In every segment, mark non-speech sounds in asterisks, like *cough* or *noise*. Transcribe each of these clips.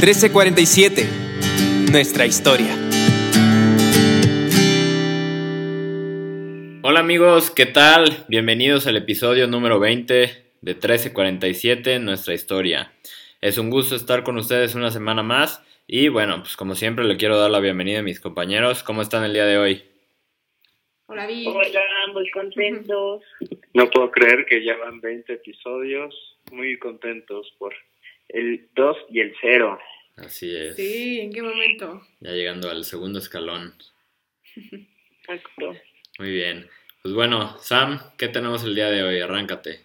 1347. Nuestra historia. Hola amigos, ¿qué tal? Bienvenidos al episodio número 20 de 1347, Nuestra historia. Es un gusto estar con ustedes una semana más y bueno, pues como siempre le quiero dar la bienvenida a mis compañeros. ¿Cómo están el día de hoy? Hola, Vic. Hola, muy contentos. No puedo creer que ya van 20 episodios, muy contentos por el 2 y el 0. Así es. Sí, ¿en qué momento? Ya llegando al segundo escalón. *laughs* Exacto. Muy bien. Pues bueno, Sam, ¿qué tenemos el día de hoy? Arráncate.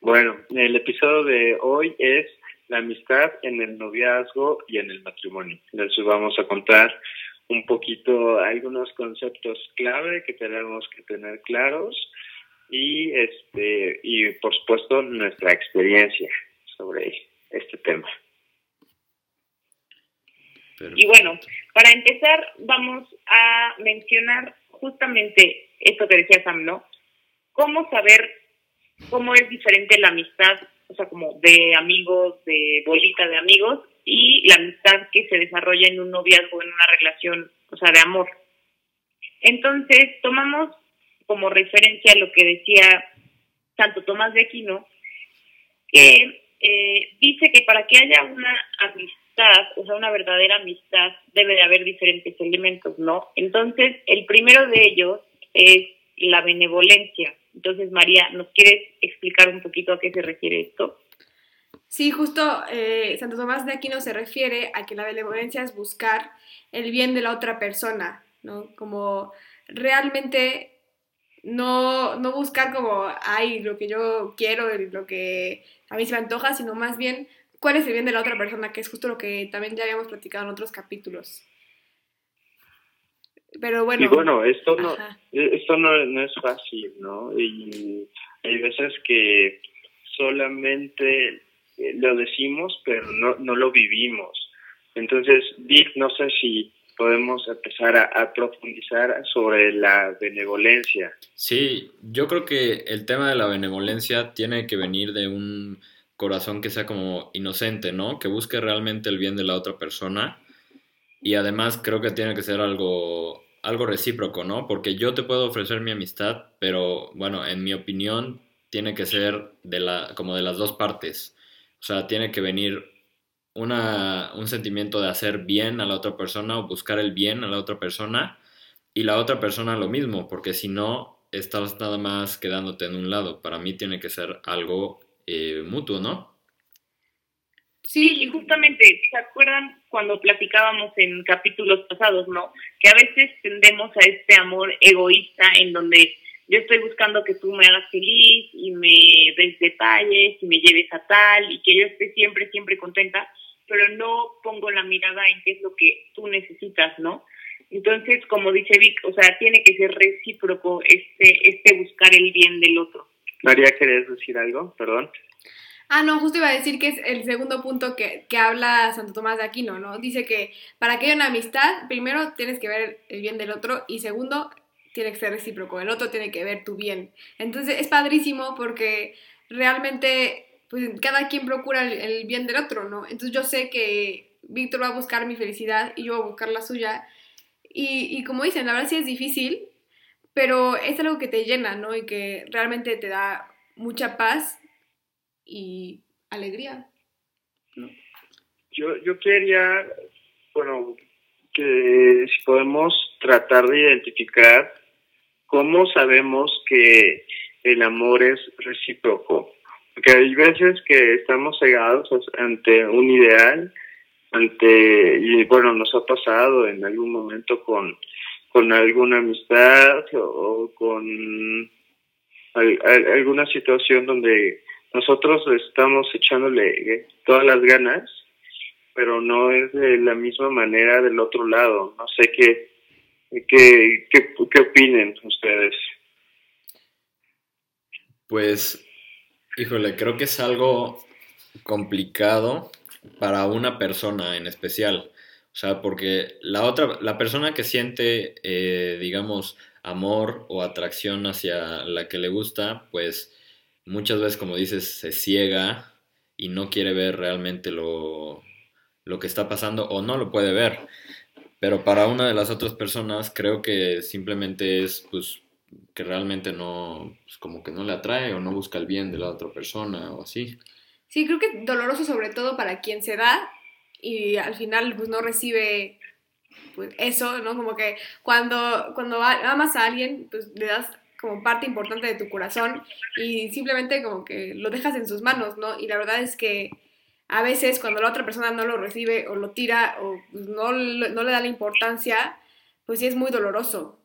Bueno, el episodio de hoy es la amistad en el noviazgo y en el matrimonio. Les vamos a contar un poquito algunos conceptos clave que tenemos que tener claros y este y por supuesto nuestra experiencia sobre este tema. Y bueno, para empezar vamos a mencionar justamente esto que decía Sam, ¿no? Cómo saber cómo es diferente la amistad, o sea, como de amigos, de bolita de amigos, y la amistad que se desarrolla en un noviazgo, en una relación, o sea, de amor. Entonces, tomamos como referencia lo que decía Santo Tomás de Aquino, que eh, dice que para que haya una amistad, o sea, una verdadera amistad, debe de haber diferentes elementos, ¿no? Entonces, el primero de ellos es la benevolencia. Entonces, María, ¿nos quieres explicar un poquito a qué se refiere esto? Sí, justo eh, Santo Tomás de Aquino se refiere a que la benevolencia es buscar el bien de la otra persona, ¿no? Como realmente no, no buscar como, ay, lo que yo quiero, lo que a mí se me antoja, sino más bien cuál es el bien de la otra persona, que es justo lo que también ya habíamos platicado en otros capítulos. Pero bueno. Y bueno, esto no, esto no, no es fácil, ¿no? Y hay veces que solamente lo decimos, pero no, no lo vivimos. Entonces, Vic, no sé si podemos empezar a, profundizar sobre la benevolencia. Sí, yo creo que el tema de la benevolencia tiene que venir de un corazón que sea como inocente, ¿no? Que busque realmente el bien de la otra persona. Y además creo que tiene que ser algo, algo recíproco, ¿no? Porque yo te puedo ofrecer mi amistad, pero bueno, en mi opinión tiene que ser de la, como de las dos partes. O sea, tiene que venir una, un sentimiento de hacer bien a la otra persona o buscar el bien a la otra persona y la otra persona lo mismo, porque si no, estás nada más quedándote en un lado. Para mí tiene que ser algo eh, mutuo, ¿no? Sí, y justamente, ¿se acuerdan cuando platicábamos en capítulos pasados, no? Que a veces tendemos a este amor egoísta en donde yo estoy buscando que tú me hagas feliz y me des detalles y me lleves a tal y que yo esté siempre, siempre contenta, pero no pongo la mirada en qué es lo que tú necesitas, ¿no? Entonces, como dice Vic, o sea, tiene que ser recíproco este, este buscar el bien del otro. María, ¿querés decir algo? Perdón. Ah, no, justo iba a decir que es el segundo punto que, que habla Santo Tomás de Aquino, ¿no? Dice que para que haya una amistad, primero tienes que ver el bien del otro y segundo, tiene que ser recíproco, el otro tiene que ver tu bien. Entonces es padrísimo porque realmente pues cada quien procura el, bien del otro, ¿no? Entonces yo sé que Víctor va a buscar mi felicidad y yo voy a buscar la suya. Y, y como dicen, la verdad sí es difícil, pero es algo que te llena, ¿no? Y que realmente te da mucha paz y alegría. Yo, yo quería, bueno, que si podemos tratar de identificar cómo sabemos que el amor es recíproco porque hay veces que estamos cegados ante un ideal, ante, y bueno, nos ha pasado en algún momento con, con alguna amistad o, con alguna situación donde nosotros estamos echándole todas las ganas, pero no es de la misma manera del otro lado. No sé qué, qué, qué, qué opinen ustedes. Pues Híjole, creo que es algo complicado para una persona en especial. O sea, porque la otra, la persona que siente, eh, digamos, amor o atracción hacia la que le gusta, pues muchas veces, como dices, se ciega y no quiere ver realmente lo, lo que está pasando o no lo puede ver. Pero para una de las otras personas creo que simplemente es pues que realmente no, pues, como que no le atrae o no busca el bien de la otra persona o así. Sí, creo que doloroso sobre todo para quien se da y al final pues no recibe pues eso, ¿no? Como que cuando, cuando amas a alguien, pues le das como parte importante de tu corazón y simplemente como que lo dejas en sus manos, ¿no? Y la verdad es que a veces cuando la otra persona no lo recibe o lo tira o pues, no, no le da la importancia, pues sí es muy doloroso.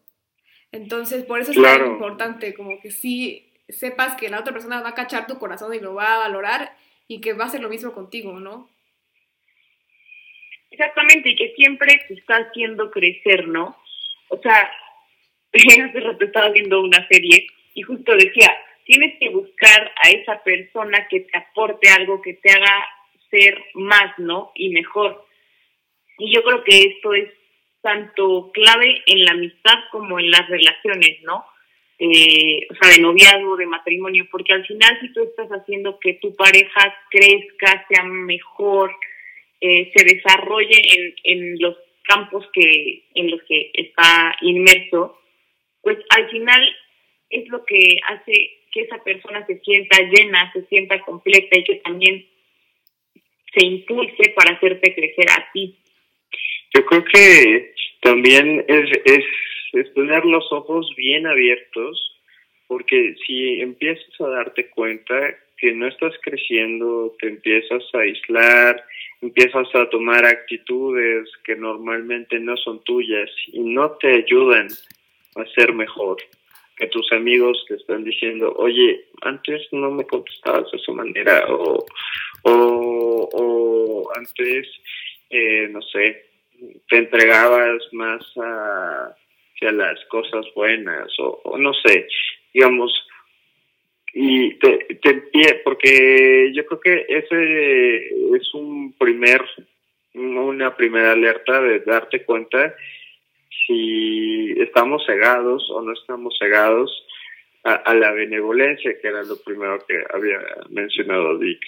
Entonces, por eso es muy importante, como que sí sepas que la otra persona va a cachar tu corazón y lo va a valorar y que va a hacer lo mismo contigo, ¿no? Exactamente, y que siempre te está haciendo crecer, ¿no? O sea, *laughs* hace rato estaba viendo una serie y justo decía, tienes que buscar a esa persona que te aporte algo, que te haga ser más, ¿no? Y mejor. Y yo creo que esto es tanto clave en la amistad como en las relaciones, ¿no? Eh, o sea, de noviazgo, de matrimonio, porque al final si tú estás haciendo que tu pareja crezca, sea mejor, eh, se desarrolle en, en los campos que en los que está inmerso, pues al final es lo que hace que esa persona se sienta llena, se sienta completa y que también se impulse para hacerte crecer a ti. Yo creo que también es, es, es tener los ojos bien abiertos, porque si empiezas a darte cuenta que no estás creciendo, te empiezas a aislar, empiezas a tomar actitudes que normalmente no son tuyas y no te ayudan a ser mejor. Que tus amigos que están diciendo, oye, antes no me contestabas de esa manera o, o, o antes, eh, no sé, te entregabas más a, las cosas buenas o, no sé, digamos, y te, te porque yo creo que ese es un primer una primera alerta de darte cuenta si estamos cegados o no estamos cegados a, la benevolencia, que era lo primero que había mencionado Dick.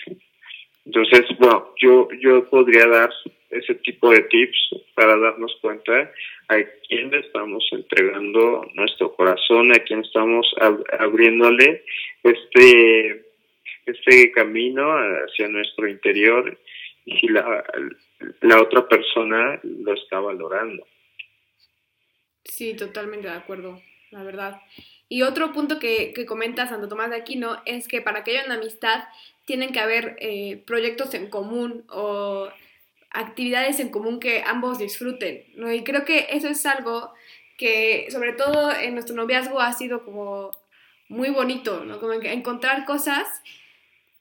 Entonces, bueno, yo, yo podría dar ese tipo de tips para darnos cuenta a quién le estamos entregando nuestro corazón, a quién estamos abriéndole este, este camino hacia nuestro interior y si la, la otra persona lo está valorando. Sí, totalmente de acuerdo, la verdad. Y otro punto que, que comenta Santo Tomás de Aquino es que para que haya una amistad tienen que haber eh, proyectos en común o actividades en común que ambos disfruten, ¿no? Y creo que eso es algo que, sobre todo en nuestro noviazgo, ha sido como muy bonito, ¿no? Como encontrar cosas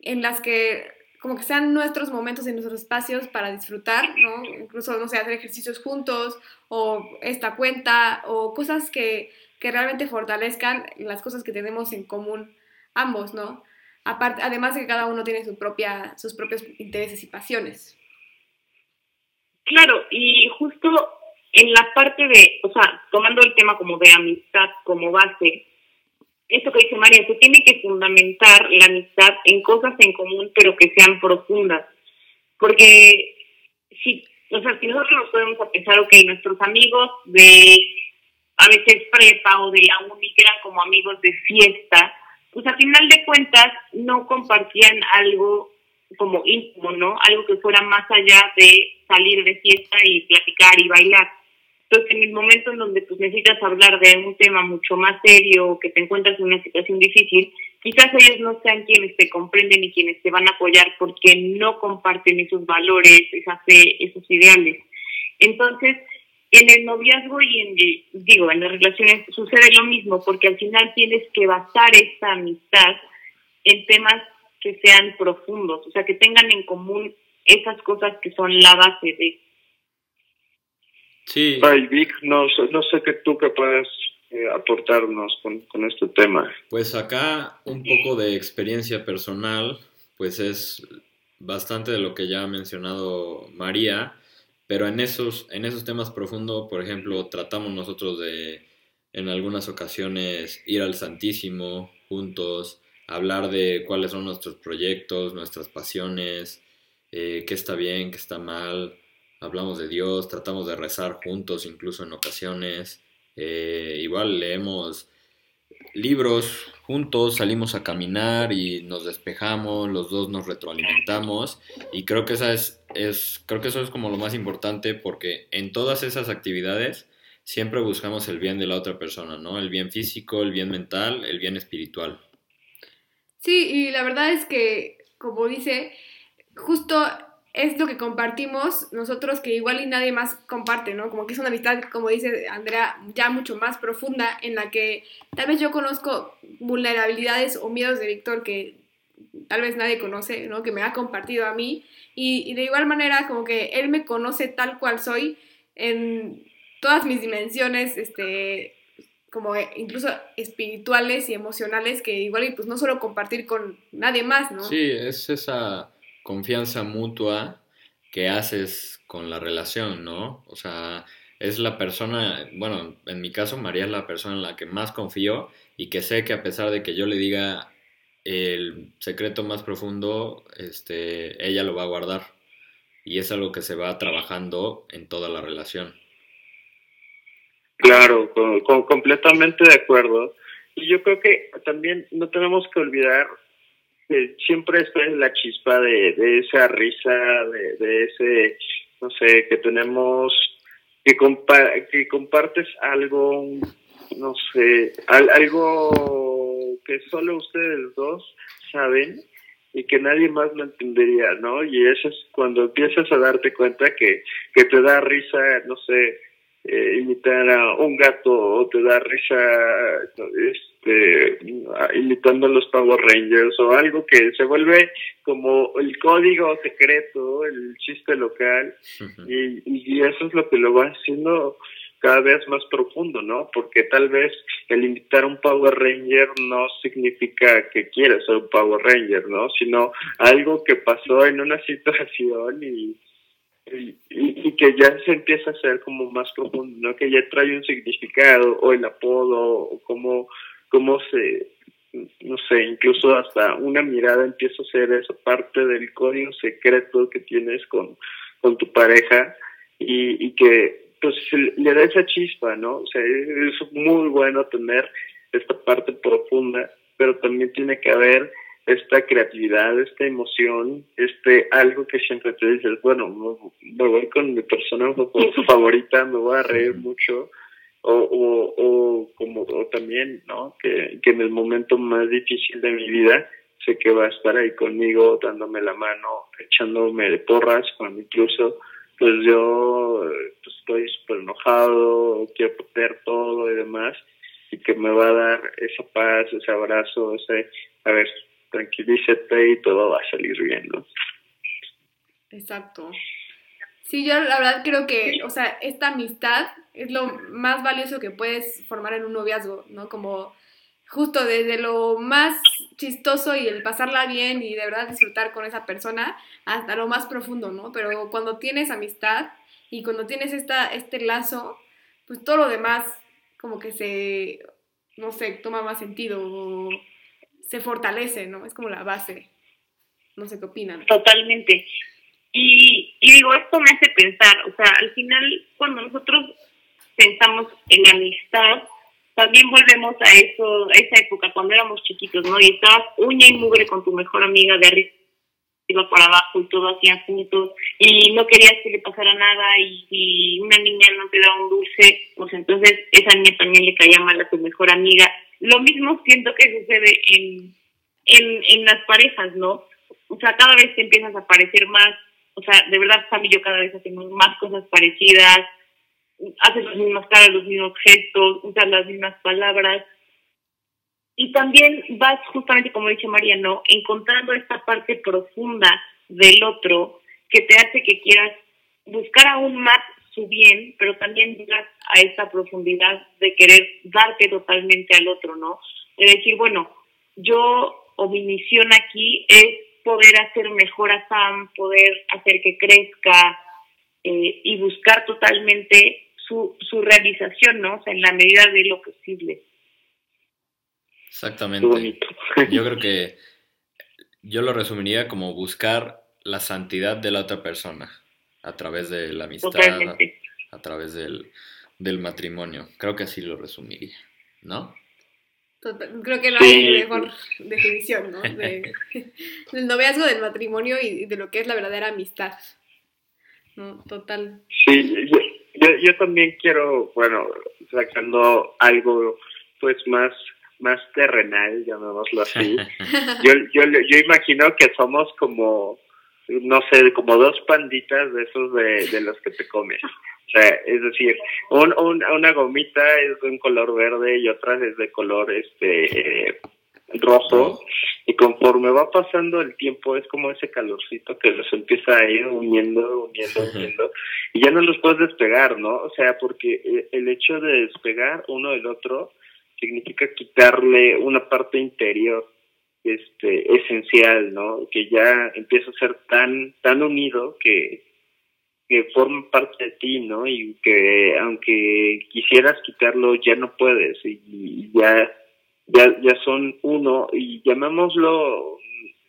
en las que como que sean nuestros momentos y nuestros espacios para disfrutar, ¿no? Incluso, no sé, hacer ejercicios juntos o esta cuenta o cosas que, que realmente fortalezcan las cosas que tenemos en común ambos, ¿no? Aparte, además de que cada uno tiene su propia, sus propios intereses y pasiones. Claro, y justo en la parte de, o sea, tomando el tema como de amistad como base, esto que dice María, se tiene que fundamentar la amistad en cosas en común, pero que sean profundas. Porque si, o sea, si nosotros nos podemos pensar, ok, nuestros amigos de a veces prepa o de la uni que eran como amigos de fiesta, pues a final de cuentas no compartían algo como íntimo, ¿no? Algo que fuera más allá de salir de fiesta y platicar y bailar. Entonces, en el momento en donde pues, necesitas hablar de un tema mucho más serio, que te encuentras en una situación difícil, quizás ellos no sean quienes te comprenden y quienes te van a apoyar porque no comparten esos valores, esa fe, esos ideales. Entonces, en el noviazgo y en, digo, en las relaciones sucede lo mismo, porque al final tienes que basar esta amistad en temas que sean profundos, o sea, que tengan en común esas cosas que son la base de. Sí. Ay, Vic, no, no sé qué tú que puedes eh, aportarnos con, con este tema. Pues acá un poco de experiencia personal, pues es bastante de lo que ya ha mencionado María pero en esos, en esos temas profundos, por ejemplo, tratamos nosotros de, en algunas ocasiones, ir al Santísimo juntos, hablar de cuáles son nuestros proyectos, nuestras pasiones, eh, qué está bien, qué está mal, hablamos de Dios, tratamos de rezar juntos, incluso en ocasiones. Eh, igual leemos libros juntos, salimos a caminar y nos despejamos, los dos nos retroalimentamos y creo que esa es, es creo que eso es como lo más importante porque en todas esas actividades siempre buscamos el bien de la otra persona, ¿no? El bien físico, el bien mental, el bien espiritual. Sí, y la verdad es que, como dice, justo es lo que compartimos nosotros que igual y nadie más comparte, ¿no? Como que es una amistad, como dice Andrea, ya mucho más profunda en la que tal vez yo conozco vulnerabilidades o miedos de Víctor que tal vez nadie conoce, ¿no? Que me ha compartido a mí y, de igual manera como que él me conoce tal cual soy en todas mis dimensiones, este, como incluso espirituales y emocionales que igual y pues no solo compartir con nadie más, ¿no? Sí, es esa confianza mutua que haces con la relación, ¿no? O sea, es la persona, bueno, en mi caso María es la persona en la que más confío y que sé que a pesar de que yo le diga el secreto más profundo, este, ella lo va a guardar. Y es algo que se va trabajando en toda la relación. Claro, completamente de acuerdo. Y yo creo que también no tenemos que olvidar siempre está la chispa de, de esa risa, de, de, ese, no sé, que tenemos, que, que compartes algo, no sé, algo que solo ustedes dos saben y que nadie más lo entendería, ¿no? Y eso es cuando empiezas a darte cuenta que, que te da risa, no sé, eh, imitar a un gato o te da risa este imitando a los Power Rangers o algo que se vuelve como el código secreto, el chiste local y, y eso es lo que lo va haciendo cada vez más profundo, ¿no? Porque tal vez el imitar a un Power Ranger no significa que quieras ser un Power Ranger, ¿no? Sino algo que pasó en una situación y, y, que ya se empieza a hacer como más profundo, ¿no? Que ya trae un significado o el apodo o cómo, cómo se, no sé, incluso hasta una mirada empieza a ser esa parte del código secreto que tienes con, con tu pareja y, y que pues le da esa chispa, ¿no? O sea, es muy bueno tener esta parte profunda, pero también tiene que haber esta creatividad, esta emoción, este algo que siempre te dices, bueno, me voy con mi persona favorita, me voy a reír mucho, o, o, o como o también, ¿no? Que, que en el momento más difícil de mi vida sé que va a estar ahí conmigo, dándome la mano, echándome de porras, cuando incluso pues yo pues, estoy súper enojado, quiero perder todo y demás, y que me va a dar esa paz, ese abrazo, ese, a ver, tranquilízate y todo va a salir bien, ¿no? Exacto. Sí, yo la verdad creo que, o sea, esta amistad es lo más valioso que puedes formar en un noviazgo, ¿no? Como justo desde lo más chistoso y el pasarla bien y de verdad disfrutar con esa persona hasta lo más profundo, ¿no? Pero cuando tienes amistad y cuando tienes esta, este lazo, pues todo lo demás como que se, no sé, toma más sentido se fortalece, ¿no? Es como la base. No sé qué opinan. Totalmente. Y, y digo, esto me hace pensar, o sea, al final, cuando nosotros pensamos en amistad, también volvemos a eso, a esa época, cuando éramos chiquitos, ¿no? Y estabas uña y mugre con tu mejor amiga de arriba para abajo y todo hacían juntos y no querías que le pasara nada y si una niña no te daba un dulce, pues entonces esa niña también le caía mal a tu mejor amiga lo mismo siento que sucede en, en, en las parejas, ¿no? O sea, cada vez te empiezas a parecer más, o sea, de verdad, Sam y yo cada vez hacemos más cosas parecidas, haces las mismas caras, los mismos gestos, usas las mismas palabras. Y también vas, justamente como dice María, ¿no? Encontrando esta parte profunda del otro que te hace que quieras buscar aún más su bien, pero también llegas a esa profundidad de querer darte totalmente al otro, ¿no? De decir, bueno, yo o mi misión aquí es poder hacer mejor a Sam, poder hacer que crezca eh, y buscar totalmente su, su realización, ¿no? O sea, en la medida de lo posible. Exactamente. Yo creo que yo lo resumiría como buscar la santidad de la otra persona. a través de la amistad, Totalmente. a través del, del matrimonio. Creo que así lo resumiría, ¿no? Total- Creo que no Sí. hay mejor definición, ¿no? De- *laughs* del noviazgo, del matrimonio y de lo que es la verdadera amistad. ¿No? Total. Sí, yo, yo, yo también quiero, bueno, sacando algo pues más más terrenal, llamémoslo así. *laughs* Yo, yo, yo imagino que somos como, no sé, como dos panditas de esos de, de los que te comes. O sea, es decir, un, un- una gomita es de un color verde y otra es de color este eh, rojo. Y conforme va pasando el tiempo, es como ese calorcito que los empieza a ir uniendo, uniendo, uniendo. Y ya no los puedes despegar, ¿no? O sea, porque eh, el hecho de despegar uno del otro significa quitarle una parte interior este esencial, ¿no? Que ya empieza a ser tan tan unido que que forma parte de ti, ¿no? Y que aunque quisieras quitarlo ya no puedes y, ya ya ya son uno y llamémoslo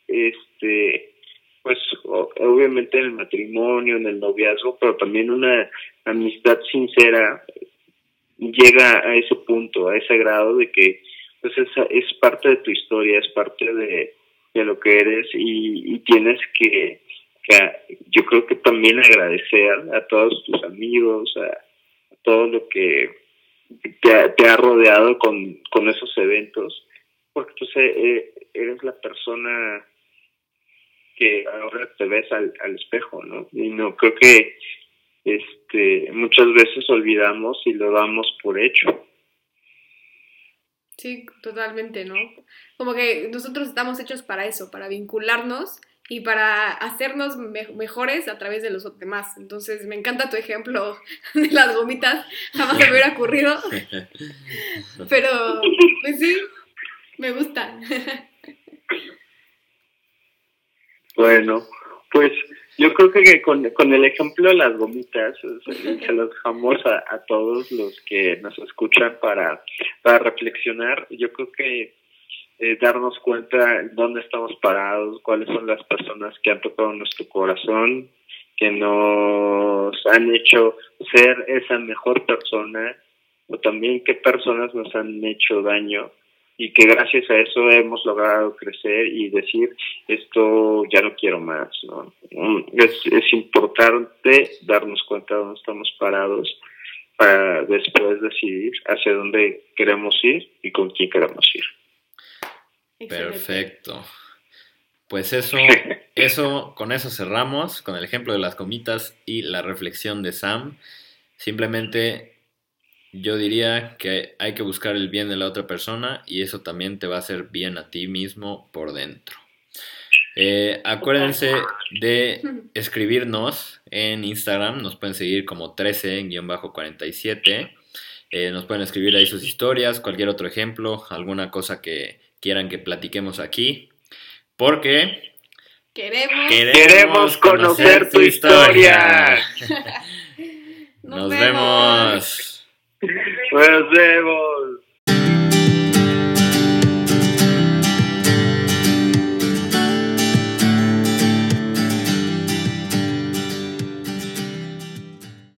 este pues obviamente en el matrimonio, en el noviazgo, pero también una amistad sincera llega a ese punto, a ese grado de que pues es, es parte de tu historia, es parte de, de lo que eres y tienes que, que, yo creo que también agradecer a todos tus amigos, a, a todo lo que te ha, te ha rodeado con, con esos eventos, porque tú sé, eh, eres la persona que ahora te ves al, al espejo, ¿no? Y no creo que este muchas veces olvidamos y lo damos por hecho. Sí, totalmente, ¿no? Como que nosotros estamos hechos para eso, para vincularnos y para hacernos me- mejores a través de los demás. Entonces, me encanta tu ejemplo *laughs* de las gomitas, jamás se me hubiera ocurrido, *laughs* pero pues sí, me gusta. *laughs* Bueno, pues yo creo que con, con el ejemplo de las gomitas se, se los dejamos a, a todos los que nos escuchan para, para reflexionar. Yo creo que eh, darnos cuenta en dónde estamos parados, cuáles son las personas que han tocado nuestro corazón, que nos han hecho ser esa mejor persona, o también qué personas nos han hecho daño y que gracias a eso hemos logrado crecer y decir esto ya no quiero más, ¿no? Mm, Es, importante darnos cuenta de dónde estamos parados para después decidir hacia dónde queremos ir y con quién queremos ir. Excelente. Perfecto. Pues eso, *laughs* eso, con eso cerramos, con el ejemplo de las comitas y la reflexión de Sam. Simplemente yo diría que hay que buscar el bien de la otra persona y eso también te va a hacer bien a ti mismo por dentro. Eh, acuérdense de *laughs* escribirnos en Instagram, nos pueden seguir como 13-47. Eh, nos pueden escribir ahí sus historias, cualquier otro ejemplo, alguna cosa que quieran que platiquemos aquí. Porque Queremos. Queremos conocer tu historia. *laughs* Nos vemos. Nos vemos.